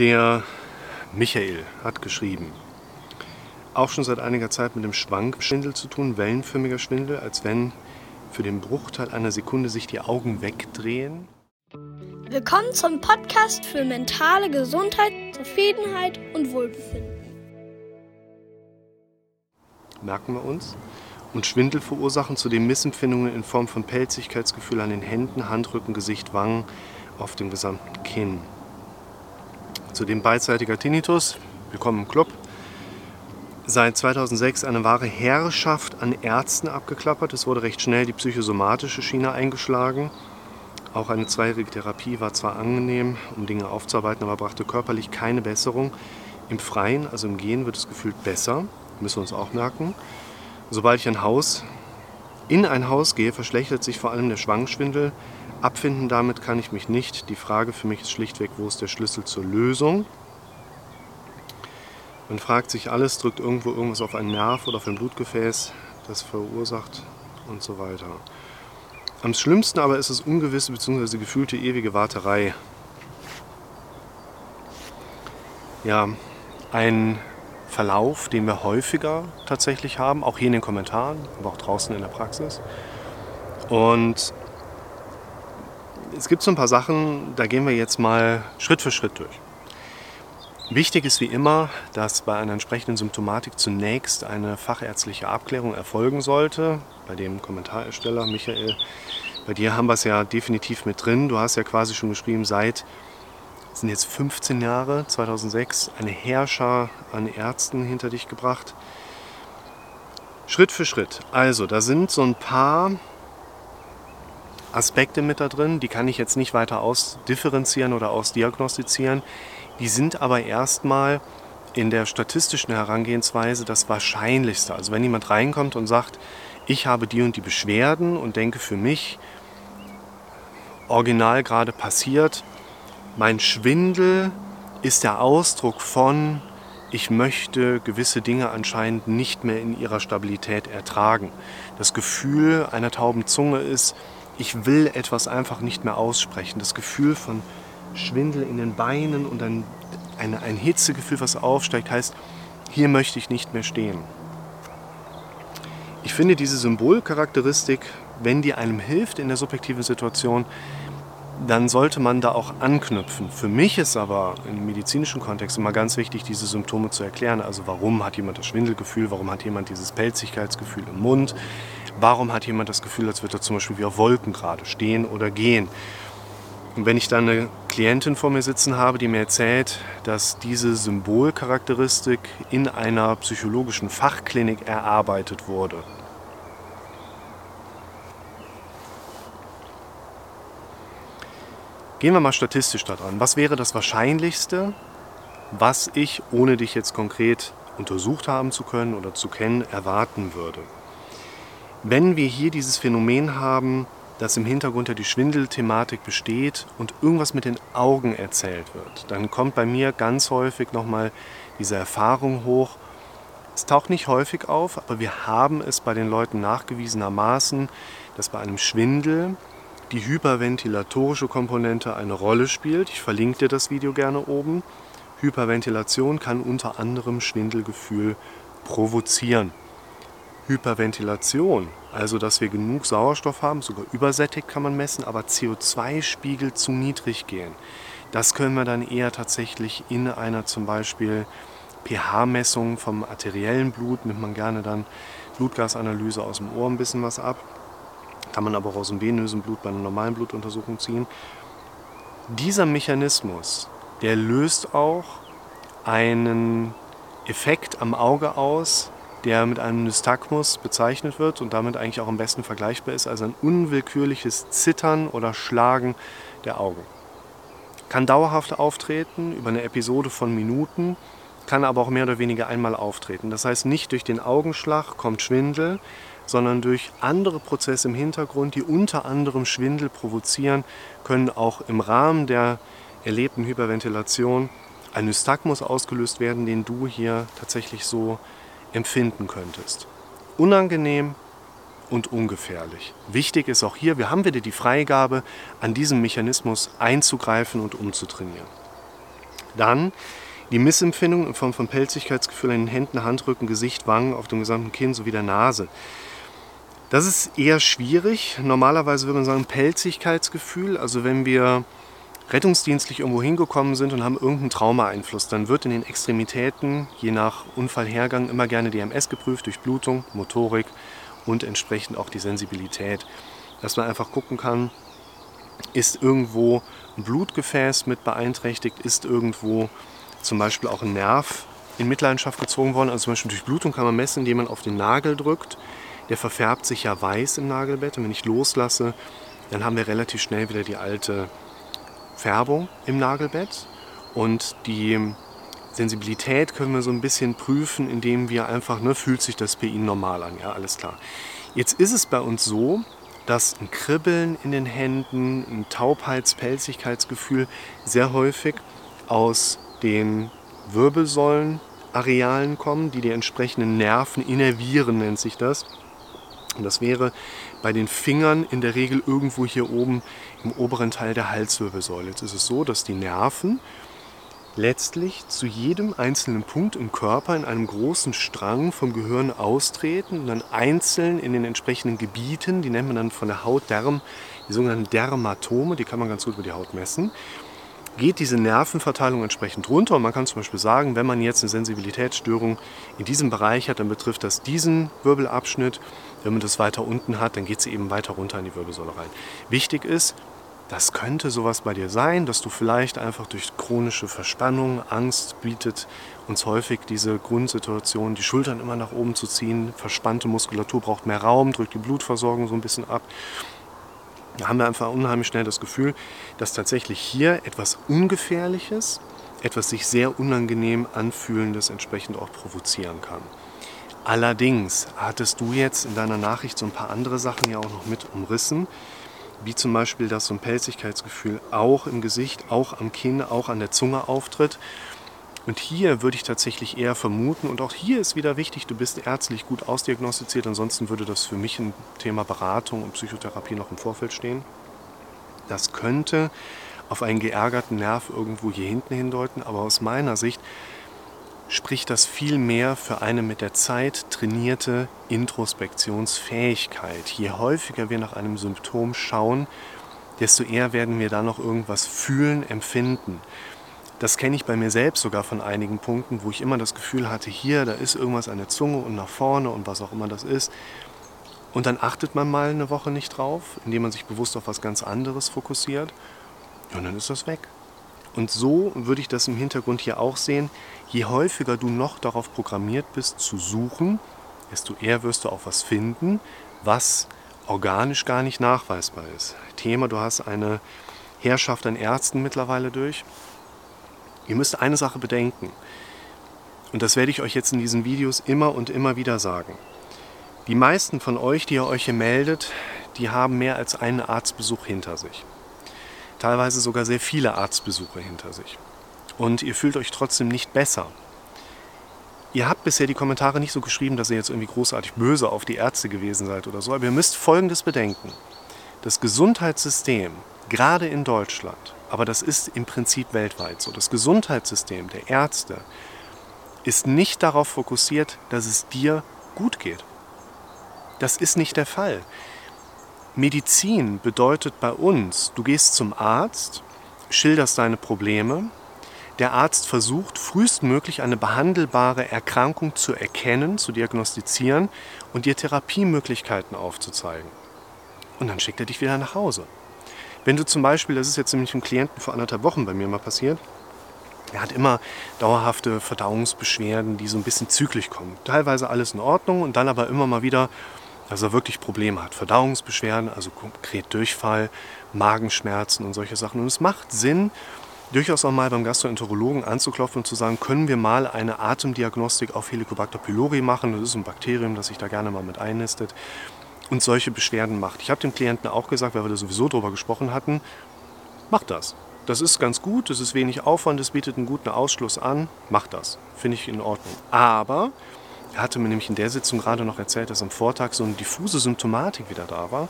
Der Michael hat geschrieben, auch schon seit einiger Zeit mit dem Schwankschwindel zu tun, wellenförmiger Schwindel, als wenn für den Bruchteil einer Sekunde sich die Augen wegdrehen. Willkommen zum Podcast für mentale Gesundheit, Zufriedenheit und Wohlbefinden. Merken wir uns. Und Schwindel verursachen zudem Missempfindungen in Form von Pelzigkeitsgefühl an den Händen, Handrücken, Gesicht, Wangen, auf dem gesamten Kinn. Zudem beidseitiger Tinnitus, willkommen im Club, seit 2006 eine wahre Herrschaft an Ärzten abgeklappert. Es wurde recht schnell die psychosomatische Schiene eingeschlagen. Auch eine zweijährige Therapie war zwar angenehm, um Dinge aufzuarbeiten, aber brachte körperlich keine Besserung. Im Freien, also im Gehen, wird es gefühlt besser, müssen wir uns auch merken. Sobald ich ein Haus, in ein Haus gehe, verschlechtert sich vor allem der Schwangschwindel. Abfinden damit kann ich mich nicht. Die Frage für mich ist schlichtweg, wo ist der Schlüssel zur Lösung? Man fragt sich alles, drückt irgendwo irgendwas auf einen Nerv oder auf ein Blutgefäß, das verursacht und so weiter. Am schlimmsten aber ist es ungewisse bzw. gefühlte ewige Warterei. Ja, ein Verlauf, den wir häufiger tatsächlich haben, auch hier in den Kommentaren, aber auch draußen in der Praxis. Und es gibt so ein paar Sachen, da gehen wir jetzt mal Schritt für Schritt durch. Wichtig ist wie immer, dass bei einer entsprechenden Symptomatik zunächst eine fachärztliche Abklärung erfolgen sollte. Bei dem Kommentarersteller Michael, bei dir haben wir es ja definitiv mit drin. Du hast ja quasi schon geschrieben, seit sind jetzt 15 Jahre, 2006, eine Herrscher an Ärzten hinter dich gebracht. Schritt für Schritt. Also, da sind so ein paar Aspekte mit da drin, die kann ich jetzt nicht weiter ausdifferenzieren oder ausdiagnostizieren. Die sind aber erstmal in der statistischen Herangehensweise das Wahrscheinlichste. Also wenn jemand reinkommt und sagt, ich habe die und die Beschwerden und denke für mich, original gerade passiert, mein Schwindel ist der Ausdruck von, ich möchte gewisse Dinge anscheinend nicht mehr in ihrer Stabilität ertragen. Das Gefühl einer tauben Zunge ist, ich will etwas einfach nicht mehr aussprechen. Das Gefühl von Schwindel in den Beinen und ein, ein, ein Hitzegefühl, was aufsteigt, heißt, hier möchte ich nicht mehr stehen. Ich finde diese Symbolcharakteristik, wenn die einem hilft in der subjektiven Situation, dann sollte man da auch anknüpfen. Für mich ist aber im medizinischen Kontext immer ganz wichtig, diese Symptome zu erklären. Also warum hat jemand das Schwindelgefühl, warum hat jemand dieses Pelzigkeitsgefühl im Mund, warum hat jemand das Gefühl, als würde er zum Beispiel wie auf Wolken gerade stehen oder gehen. Und wenn ich dann eine Klientin vor mir sitzen habe, die mir erzählt, dass diese Symbolcharakteristik in einer psychologischen Fachklinik erarbeitet wurde, Gehen wir mal statistisch daran. Was wäre das Wahrscheinlichste, was ich, ohne dich jetzt konkret untersucht haben zu können oder zu kennen, erwarten würde? Wenn wir hier dieses Phänomen haben, dass im Hintergrund ja die Schwindelthematik besteht und irgendwas mit den Augen erzählt wird, dann kommt bei mir ganz häufig nochmal diese Erfahrung hoch. Es taucht nicht häufig auf, aber wir haben es bei den Leuten nachgewiesenermaßen, dass bei einem Schwindel die hyperventilatorische Komponente eine Rolle spielt. Ich verlinke dir das Video gerne oben. Hyperventilation kann unter anderem Schwindelgefühl provozieren. Hyperventilation, also dass wir genug Sauerstoff haben, sogar übersättigt kann man messen, aber CO2-Spiegel zu niedrig gehen. Das können wir dann eher tatsächlich in einer zum Beispiel pH-Messung vom arteriellen Blut, nimmt man gerne dann Blutgasanalyse aus dem Ohr ein bisschen was ab. Kann man aber auch aus dem venösen Blut bei einer normalen Blutuntersuchung ziehen. Dieser Mechanismus, der löst auch einen Effekt am Auge aus, der mit einem Nystagmus bezeichnet wird und damit eigentlich auch am besten vergleichbar ist, also ein unwillkürliches Zittern oder Schlagen der Augen. Kann dauerhaft auftreten über eine Episode von Minuten, kann aber auch mehr oder weniger einmal auftreten. Das heißt, nicht durch den Augenschlag kommt Schwindel, sondern durch andere Prozesse im Hintergrund, die unter anderem Schwindel provozieren, können auch im Rahmen der erlebten Hyperventilation ein Nystagmus ausgelöst werden, den du hier tatsächlich so empfinden könntest. Unangenehm und ungefährlich. Wichtig ist auch hier, wir haben wieder die Freigabe, an diesem Mechanismus einzugreifen und umzutrainieren. Dann die Missempfindung in Form von Pelzigkeitsgefühl in den Händen, Handrücken, Gesicht, Wangen, auf dem gesamten Kinn sowie der Nase. Das ist eher schwierig. Normalerweise würde man sagen Pelzigkeitsgefühl. Also wenn wir rettungsdienstlich irgendwo hingekommen sind und haben irgendeinen Traumaeinfluss, dann wird in den Extremitäten, je nach Unfallhergang, immer gerne DMS geprüft, durch Blutung, Motorik und entsprechend auch die Sensibilität. Dass man einfach gucken kann, ist irgendwo ein Blutgefäß mit beeinträchtigt, ist irgendwo zum Beispiel auch ein Nerv in Mitleidenschaft gezogen worden. Also zum Beispiel durch Blutung kann man messen, indem man auf den Nagel drückt. Der verfärbt sich ja weiß im Nagelbett und wenn ich loslasse, dann haben wir relativ schnell wieder die alte Färbung im Nagelbett und die Sensibilität können wir so ein bisschen prüfen, indem wir einfach, ne, fühlt sich das bei Ihnen normal an, ja, alles klar. Jetzt ist es bei uns so, dass ein Kribbeln in den Händen, ein Taubheits-, Pelzigkeitsgefühl sehr häufig aus den Wirbelsäulenarealen kommen, die die entsprechenden Nerven innervieren, nennt sich das. Und das wäre bei den Fingern in der Regel irgendwo hier oben im oberen Teil der Halswirbelsäule. Jetzt ist es so, dass die Nerven letztlich zu jedem einzelnen Punkt im Körper in einem großen Strang vom Gehirn austreten und dann einzeln in den entsprechenden Gebieten, die nennt man dann von der Haut Derm, die sogenannten Dermatome, die kann man ganz gut über die Haut messen geht diese Nervenverteilung entsprechend runter. Und man kann zum Beispiel sagen, wenn man jetzt eine Sensibilitätsstörung in diesem Bereich hat, dann betrifft das diesen Wirbelabschnitt. Wenn man das weiter unten hat, dann geht sie eben weiter runter in die Wirbelsäule rein. Wichtig ist, das könnte sowas bei dir sein, dass du vielleicht einfach durch chronische Verspannung, Angst bietet uns häufig diese Grundsituation, die Schultern immer nach oben zu ziehen, verspannte Muskulatur braucht mehr Raum, drückt die Blutversorgung so ein bisschen ab. Da haben wir einfach unheimlich schnell das Gefühl, dass tatsächlich hier etwas Ungefährliches, etwas sich sehr unangenehm anfühlendes entsprechend auch provozieren kann. Allerdings hattest du jetzt in deiner Nachricht so ein paar andere Sachen ja auch noch mit umrissen, wie zum Beispiel, dass so ein Pelzigkeitsgefühl auch im Gesicht, auch am Kinn, auch an der Zunge auftritt und hier würde ich tatsächlich eher vermuten, und auch hier ist wieder wichtig, du bist ärztlich gut ausdiagnostiziert, ansonsten würde das für mich ein Thema Beratung und Psychotherapie noch im Vorfeld stehen. Das könnte auf einen geärgerten Nerv irgendwo hier hinten hindeuten, aber aus meiner Sicht spricht das viel mehr für eine mit der Zeit trainierte Introspektionsfähigkeit. Je häufiger wir nach einem Symptom schauen, desto eher werden wir da noch irgendwas fühlen, empfinden. Das kenne ich bei mir selbst sogar von einigen Punkten, wo ich immer das Gefühl hatte, hier, da ist irgendwas an der Zunge und nach vorne und was auch immer das ist. Und dann achtet man mal eine Woche nicht drauf, indem man sich bewusst auf was ganz anderes fokussiert. Und dann ist das weg. Und so würde ich das im Hintergrund hier auch sehen. Je häufiger du noch darauf programmiert bist zu suchen, desto eher wirst du auch was finden, was organisch gar nicht nachweisbar ist. Thema, du hast eine Herrschaft an Ärzten mittlerweile durch, Ihr müsst eine Sache bedenken. Und das werde ich euch jetzt in diesen Videos immer und immer wieder sagen. Die meisten von euch, die ihr euch hier meldet, die haben mehr als einen Arztbesuch hinter sich. Teilweise sogar sehr viele Arztbesuche hinter sich. Und ihr fühlt euch trotzdem nicht besser. Ihr habt bisher die Kommentare nicht so geschrieben, dass ihr jetzt irgendwie großartig böse auf die Ärzte gewesen seid oder so, aber ihr müsst Folgendes bedenken. Das Gesundheitssystem, gerade in Deutschland, aber das ist im Prinzip weltweit so. Das Gesundheitssystem der Ärzte ist nicht darauf fokussiert, dass es dir gut geht. Das ist nicht der Fall. Medizin bedeutet bei uns, du gehst zum Arzt, schilderst deine Probleme, der Arzt versucht frühestmöglich eine behandelbare Erkrankung zu erkennen, zu diagnostizieren und dir Therapiemöglichkeiten aufzuzeigen. Und dann schickt er dich wieder nach Hause. Wenn du zum Beispiel, das ist jetzt nämlich einem Klienten vor anderthalb Wochen bei mir mal passiert, er hat immer dauerhafte Verdauungsbeschwerden, die so ein bisschen zyklisch kommen. Teilweise alles in Ordnung und dann aber immer mal wieder, dass er wirklich Probleme hat. Verdauungsbeschwerden, also konkret Durchfall, Magenschmerzen und solche Sachen. Und es macht Sinn, durchaus auch mal beim Gastroenterologen anzuklopfen und zu sagen, können wir mal eine Atemdiagnostik auf Helicobacter pylori machen. Das ist ein Bakterium, das sich da gerne mal mit einnistet und solche Beschwerden macht. Ich habe dem Klienten auch gesagt, weil wir da sowieso drüber gesprochen hatten, mach das. Das ist ganz gut, das ist wenig Aufwand, es bietet einen guten Ausschluss an, mach das. Finde ich in Ordnung. Aber er hatte mir nämlich in der Sitzung gerade noch erzählt, dass am Vortag so eine diffuse Symptomatik wieder da war.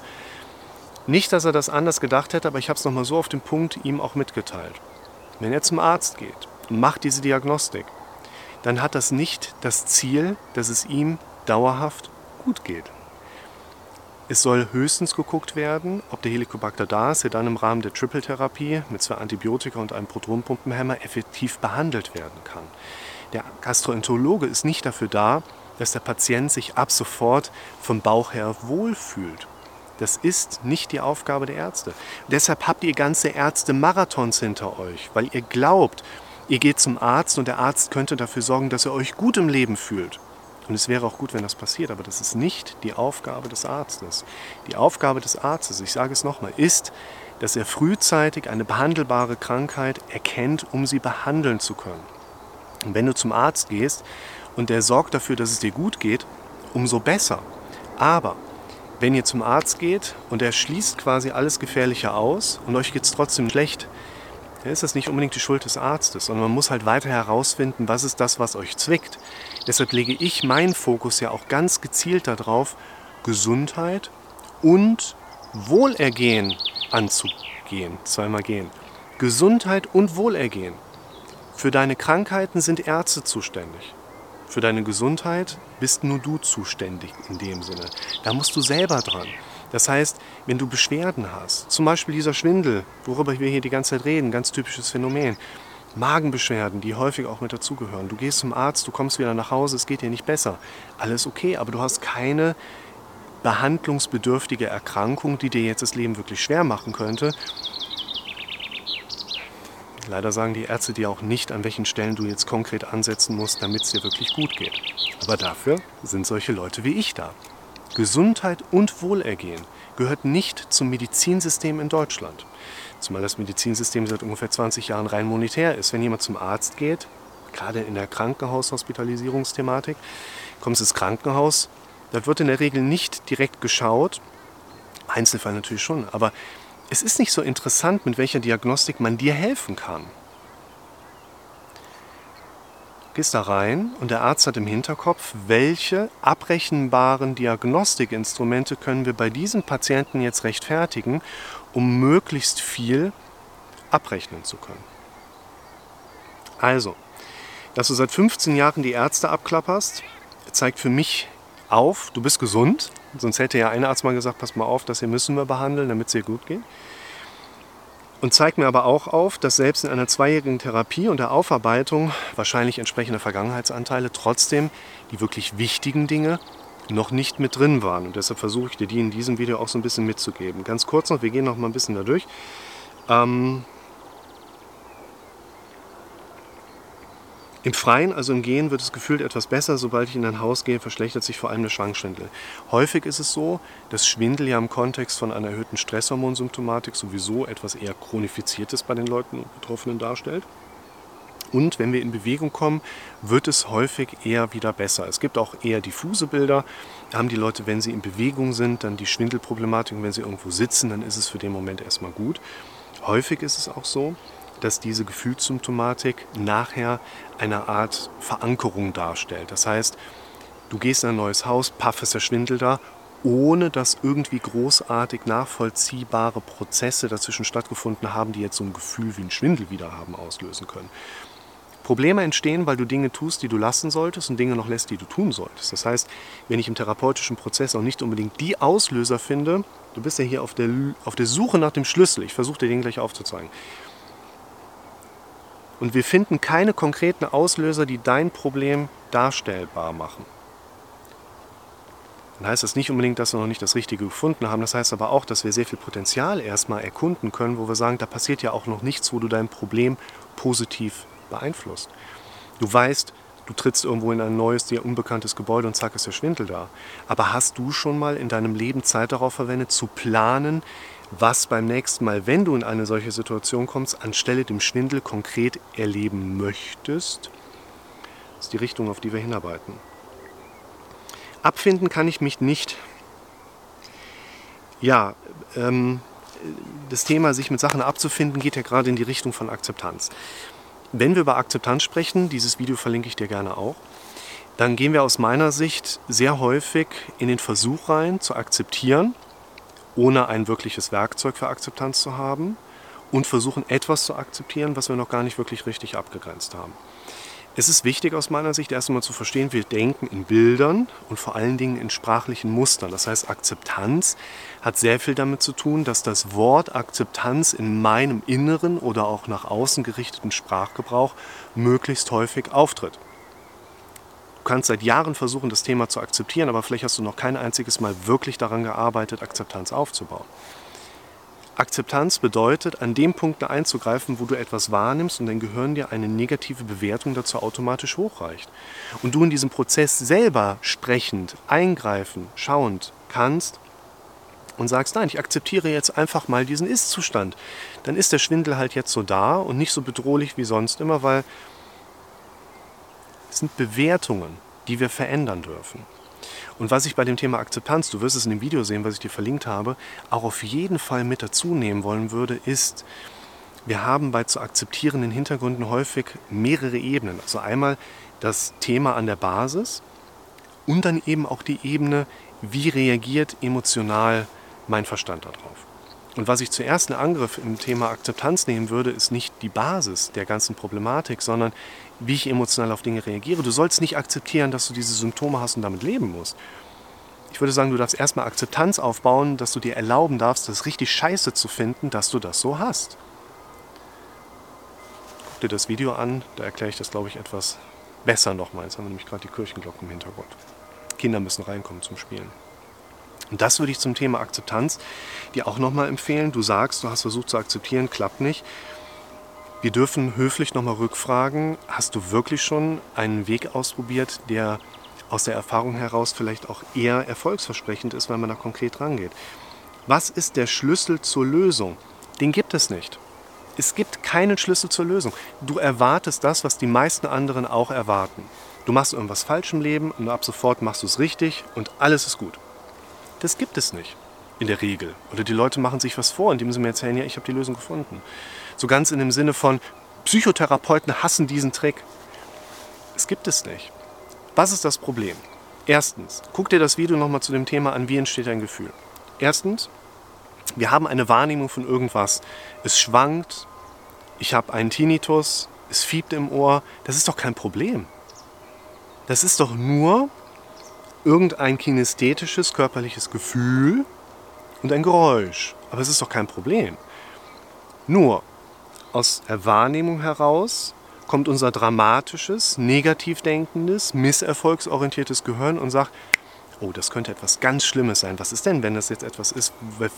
Nicht, dass er das anders gedacht hätte, aber ich habe es nochmal so auf den Punkt ihm auch mitgeteilt. Wenn er zum Arzt geht und macht diese Diagnostik, dann hat das nicht das Ziel, dass es ihm dauerhaft gut geht. Es soll höchstens geguckt werden, ob der Helicobacter da ist, der dann im Rahmen der Triple-Therapie mit zwei Antibiotika und einem Protonpumpenhemmer effektiv behandelt werden kann. Der Gastroenterologe ist nicht dafür da, dass der Patient sich ab sofort vom Bauch her wohlfühlt. Das ist nicht die Aufgabe der Ärzte. Deshalb habt ihr ganze Ärzte-Marathons hinter euch, weil ihr glaubt, ihr geht zum Arzt und der Arzt könnte dafür sorgen, dass ihr euch gut im Leben fühlt. Und es wäre auch gut, wenn das passiert, aber das ist nicht die Aufgabe des Arztes. Die Aufgabe des Arztes, ich sage es nochmal, ist, dass er frühzeitig eine behandelbare Krankheit erkennt, um sie behandeln zu können. Und wenn du zum Arzt gehst und der sorgt dafür, dass es dir gut geht, umso besser. Aber wenn ihr zum Arzt geht und er schließt quasi alles Gefährliche aus und euch geht es trotzdem schlecht, dann ist das nicht unbedingt die Schuld des Arztes, sondern man muss halt weiter herausfinden, was ist das, was euch zwickt. Deshalb lege ich meinen Fokus ja auch ganz gezielt darauf, Gesundheit und Wohlergehen anzugehen. Zweimal gehen. Gesundheit und Wohlergehen. Für deine Krankheiten sind Ärzte zuständig. Für deine Gesundheit bist nur du zuständig in dem Sinne. Da musst du selber dran. Das heißt, wenn du Beschwerden hast, zum Beispiel dieser Schwindel, worüber wir hier die ganze Zeit reden, ganz typisches Phänomen, Magenbeschwerden, die häufig auch mit dazugehören. Du gehst zum Arzt, du kommst wieder nach Hause, es geht dir nicht besser. Alles okay, aber du hast keine behandlungsbedürftige Erkrankung, die dir jetzt das Leben wirklich schwer machen könnte. Leider sagen die Ärzte dir auch nicht, an welchen Stellen du jetzt konkret ansetzen musst, damit es dir wirklich gut geht. Aber dafür sind solche Leute wie ich da. Gesundheit und Wohlergehen gehört nicht zum Medizinsystem in Deutschland. Zumal das Medizinsystem seit ungefähr 20 Jahren rein monetär ist. Wenn jemand zum Arzt geht, gerade in der Krankenhaushospitalisierungsthematik, kommst ins Krankenhaus, da wird in der Regel nicht direkt geschaut, Einzelfall natürlich schon, aber es ist nicht so interessant, mit welcher Diagnostik man dir helfen kann gehst da rein und der Arzt hat im Hinterkopf, welche abrechenbaren Diagnostikinstrumente können wir bei diesem Patienten jetzt rechtfertigen, um möglichst viel abrechnen zu können. Also, dass du seit 15 Jahren die Ärzte abklapperst, zeigt für mich auf, du bist gesund. Sonst hätte ja ein Arzt mal gesagt, pass mal auf, das hier müssen wir behandeln, damit es dir gut geht und zeigt mir aber auch auf, dass selbst in einer zweijährigen Therapie und der Aufarbeitung wahrscheinlich entsprechende Vergangenheitsanteile trotzdem die wirklich wichtigen Dinge noch nicht mit drin waren. Und deshalb versuche ich dir die in diesem Video auch so ein bisschen mitzugeben. Ganz kurz noch, wir gehen noch mal ein bisschen da durch. Ähm, Im Freien, also im Gehen, wird es gefühlt etwas besser. Sobald ich in ein Haus gehe, verschlechtert sich vor allem der Schwangschwindel. Häufig ist es so, dass Schwindel ja im Kontext von einer erhöhten Stresshormonsymptomatik sowieso etwas eher chronifiziertes bei den Leuten und Betroffenen darstellt. Und wenn wir in Bewegung kommen, wird es häufig eher wieder besser. Es gibt auch eher diffuse Bilder. Da haben die Leute, wenn sie in Bewegung sind, dann die Schwindelproblematik. Und wenn sie irgendwo sitzen, dann ist es für den Moment erstmal gut. Häufig ist es auch so, dass diese Gefühlssymptomatik nachher eine Art Verankerung darstellt. Das heißt, du gehst in ein neues Haus, paff der Schwindel da, ohne dass irgendwie großartig nachvollziehbare Prozesse dazwischen stattgefunden haben, die jetzt so ein Gefühl wie ein Schwindel wieder haben auslösen können. Probleme entstehen, weil du Dinge tust, die du lassen solltest und Dinge noch lässt, die du tun solltest. Das heißt, wenn ich im therapeutischen Prozess auch nicht unbedingt die Auslöser finde, du bist ja hier auf der, auf der Suche nach dem Schlüssel, ich versuche dir den gleich aufzuzeigen, und wir finden keine konkreten Auslöser, die dein Problem darstellbar machen. Dann heißt das nicht unbedingt, dass wir noch nicht das Richtige gefunden haben. Das heißt aber auch, dass wir sehr viel Potenzial erstmal erkunden können, wo wir sagen, da passiert ja auch noch nichts, wo du dein Problem positiv beeinflusst. Du weißt, du trittst irgendwo in ein neues, dir unbekanntes Gebäude und zack ist der Schwindel da. Aber hast du schon mal in deinem Leben Zeit darauf verwendet, zu planen, was beim nächsten Mal, wenn du in eine solche Situation kommst, anstelle dem Schwindel konkret erleben möchtest. Das ist die Richtung, auf die wir hinarbeiten. Abfinden kann ich mich nicht. Ja, ähm, das Thema, sich mit Sachen abzufinden, geht ja gerade in die Richtung von Akzeptanz. Wenn wir über Akzeptanz sprechen, dieses Video verlinke ich dir gerne auch, dann gehen wir aus meiner Sicht sehr häufig in den Versuch rein, zu akzeptieren, ohne ein wirkliches Werkzeug für Akzeptanz zu haben und versuchen etwas zu akzeptieren, was wir noch gar nicht wirklich richtig abgegrenzt haben. Es ist wichtig aus meiner Sicht erst einmal zu verstehen, wir denken in Bildern und vor allen Dingen in sprachlichen Mustern. Das heißt, Akzeptanz hat sehr viel damit zu tun, dass das Wort Akzeptanz in meinem inneren oder auch nach außen gerichteten Sprachgebrauch möglichst häufig auftritt. Du kannst seit Jahren versuchen, das Thema zu akzeptieren, aber vielleicht hast du noch kein einziges Mal wirklich daran gearbeitet, Akzeptanz aufzubauen. Akzeptanz bedeutet, an dem Punkt einzugreifen, wo du etwas wahrnimmst und dein Gehirn dir eine negative Bewertung dazu automatisch hochreicht. Und du in diesem Prozess selber sprechend, eingreifen, schauend kannst und sagst, nein, ich akzeptiere jetzt einfach mal diesen Ist-Zustand. Dann ist der Schwindel halt jetzt so da und nicht so bedrohlich wie sonst immer, weil es sind Bewertungen, die wir verändern dürfen. Und was ich bei dem Thema Akzeptanz, du wirst es in dem Video sehen, was ich dir verlinkt habe, auch auf jeden Fall mit dazu nehmen wollen würde, ist, wir haben bei zu akzeptierenden Hintergründen häufig mehrere Ebenen. Also einmal das Thema an der Basis und dann eben auch die Ebene, wie reagiert emotional mein Verstand darauf. Und was ich zuerst in Angriff im Thema Akzeptanz nehmen würde, ist nicht die Basis der ganzen Problematik, sondern wie ich emotional auf Dinge reagiere. Du sollst nicht akzeptieren, dass du diese Symptome hast und damit leben musst. Ich würde sagen, du darfst erstmal Akzeptanz aufbauen, dass du dir erlauben darfst, das richtig scheiße zu finden, dass du das so hast. Guck dir das Video an, da erkläre ich das, glaube ich, etwas besser nochmal. Jetzt haben wir nämlich gerade die Kirchenglocken im Hintergrund. Kinder müssen reinkommen zum Spielen. Und das würde ich zum Thema Akzeptanz dir auch nochmal empfehlen. Du sagst, du hast versucht zu akzeptieren, klappt nicht. Wir dürfen höflich nochmal rückfragen, hast du wirklich schon einen Weg ausprobiert, der aus der Erfahrung heraus vielleicht auch eher erfolgsversprechend ist, weil man da konkret rangeht. Was ist der Schlüssel zur Lösung? Den gibt es nicht. Es gibt keinen Schlüssel zur Lösung. Du erwartest das, was die meisten anderen auch erwarten. Du machst irgendwas falsch im Leben und ab sofort machst du es richtig und alles ist gut. Das gibt es nicht in der Regel. Oder die Leute machen sich was vor, indem sie mir erzählen, ja, ich habe die Lösung gefunden. So ganz in dem Sinne von, Psychotherapeuten hassen diesen Trick. Es gibt es nicht. Was ist das Problem? Erstens, guck dir das Video nochmal zu dem Thema an, wie entsteht ein Gefühl. Erstens, wir haben eine Wahrnehmung von irgendwas. Es schwankt, ich habe einen Tinnitus, es fiebt im Ohr. Das ist doch kein Problem. Das ist doch nur irgendein kinästhetisches körperliches Gefühl und ein Geräusch. Aber es ist doch kein Problem. Nur aus der Wahrnehmung heraus kommt unser dramatisches, negativ denkendes, misserfolgsorientiertes Gehirn und sagt, oh, das könnte etwas ganz Schlimmes sein. Was ist denn, wenn das jetzt etwas ist,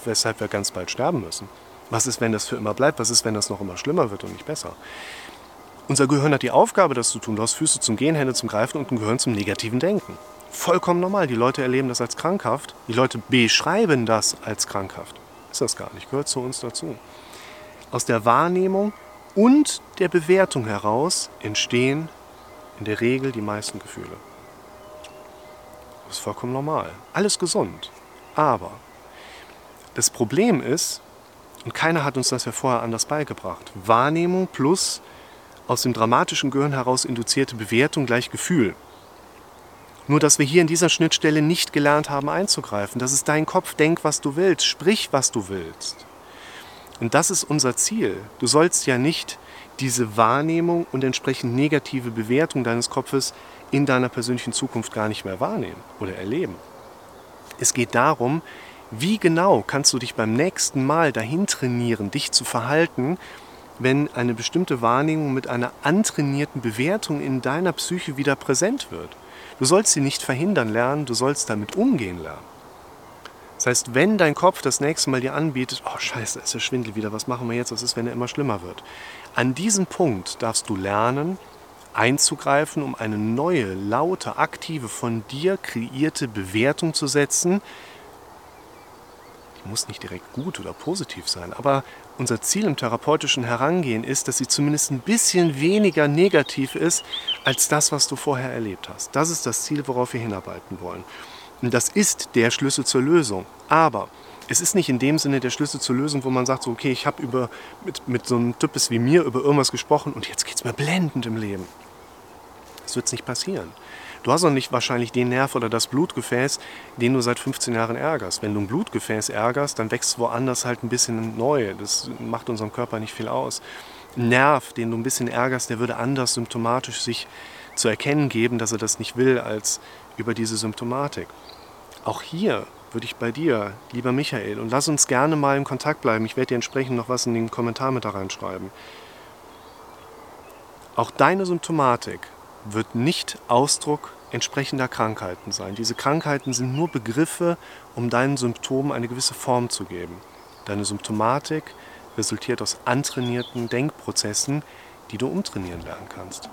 weshalb wir ganz bald sterben müssen? Was ist, wenn das für immer bleibt? Was ist, wenn das noch immer schlimmer wird und nicht besser? Unser Gehirn hat die Aufgabe, das zu tun. Du hast Füße zum Gehen, Hände zum Greifen und ein Gehirn zum negativen Denken. Vollkommen normal. Die Leute erleben das als krankhaft. Die Leute beschreiben das als krankhaft. Ist das gar nicht. Gehört zu uns dazu. Aus der Wahrnehmung und der Bewertung heraus entstehen in der Regel die meisten Gefühle. Das ist vollkommen normal. Alles gesund. Aber das Problem ist, und keiner hat uns das ja vorher anders beigebracht, Wahrnehmung plus aus dem dramatischen Gehirn heraus induzierte Bewertung gleich Gefühl. Nur dass wir hier in dieser Schnittstelle nicht gelernt haben einzugreifen. Das ist dein Kopf, denk, was du willst, sprich, was du willst. Und das ist unser Ziel. Du sollst ja nicht diese Wahrnehmung und entsprechend negative Bewertung deines Kopfes in deiner persönlichen Zukunft gar nicht mehr wahrnehmen oder erleben. Es geht darum, wie genau kannst du dich beim nächsten Mal dahin trainieren, dich zu verhalten, wenn eine bestimmte Wahrnehmung mit einer antrainierten Bewertung in deiner Psyche wieder präsent wird. Du sollst sie nicht verhindern lernen, du sollst damit umgehen lernen. Das heißt, wenn dein Kopf das nächste Mal dir anbietet, oh scheiße, ist der Schwindel wieder, was machen wir jetzt, was ist, wenn er immer schlimmer wird? An diesem Punkt darfst du lernen, einzugreifen, um eine neue, laute, aktive, von dir kreierte Bewertung zu setzen. Die muss nicht direkt gut oder positiv sein, aber unser Ziel im therapeutischen Herangehen ist, dass sie zumindest ein bisschen weniger negativ ist als das, was du vorher erlebt hast. Das ist das Ziel, worauf wir hinarbeiten wollen. Und das ist der Schlüssel zur Lösung. Aber es ist nicht in dem Sinne der Schlüssel zur Lösung, wo man sagt, so, okay, ich habe mit, mit so einem Types wie mir über irgendwas gesprochen und jetzt geht es mir blendend im Leben. Das wird nicht passieren. Du hast auch nicht wahrscheinlich den Nerv oder das Blutgefäß, den du seit 15 Jahren ärgerst. Wenn du ein Blutgefäß ärgerst, dann wächst woanders halt ein bisschen neu. Das macht unserem Körper nicht viel aus. Ein Nerv, den du ein bisschen ärgerst, der würde anders symptomatisch sich zu erkennen geben, dass er das nicht will, als über diese Symptomatik. Auch hier würde ich bei dir, lieber Michael, und lass uns gerne mal im Kontakt bleiben. Ich werde dir entsprechend noch was in den Kommentar mit da reinschreiben. Auch deine Symptomatik wird nicht Ausdruck entsprechender Krankheiten sein. Diese Krankheiten sind nur Begriffe, um deinen Symptomen eine gewisse Form zu geben. Deine Symptomatik resultiert aus antrainierten Denkprozessen, die du umtrainieren lernen kannst.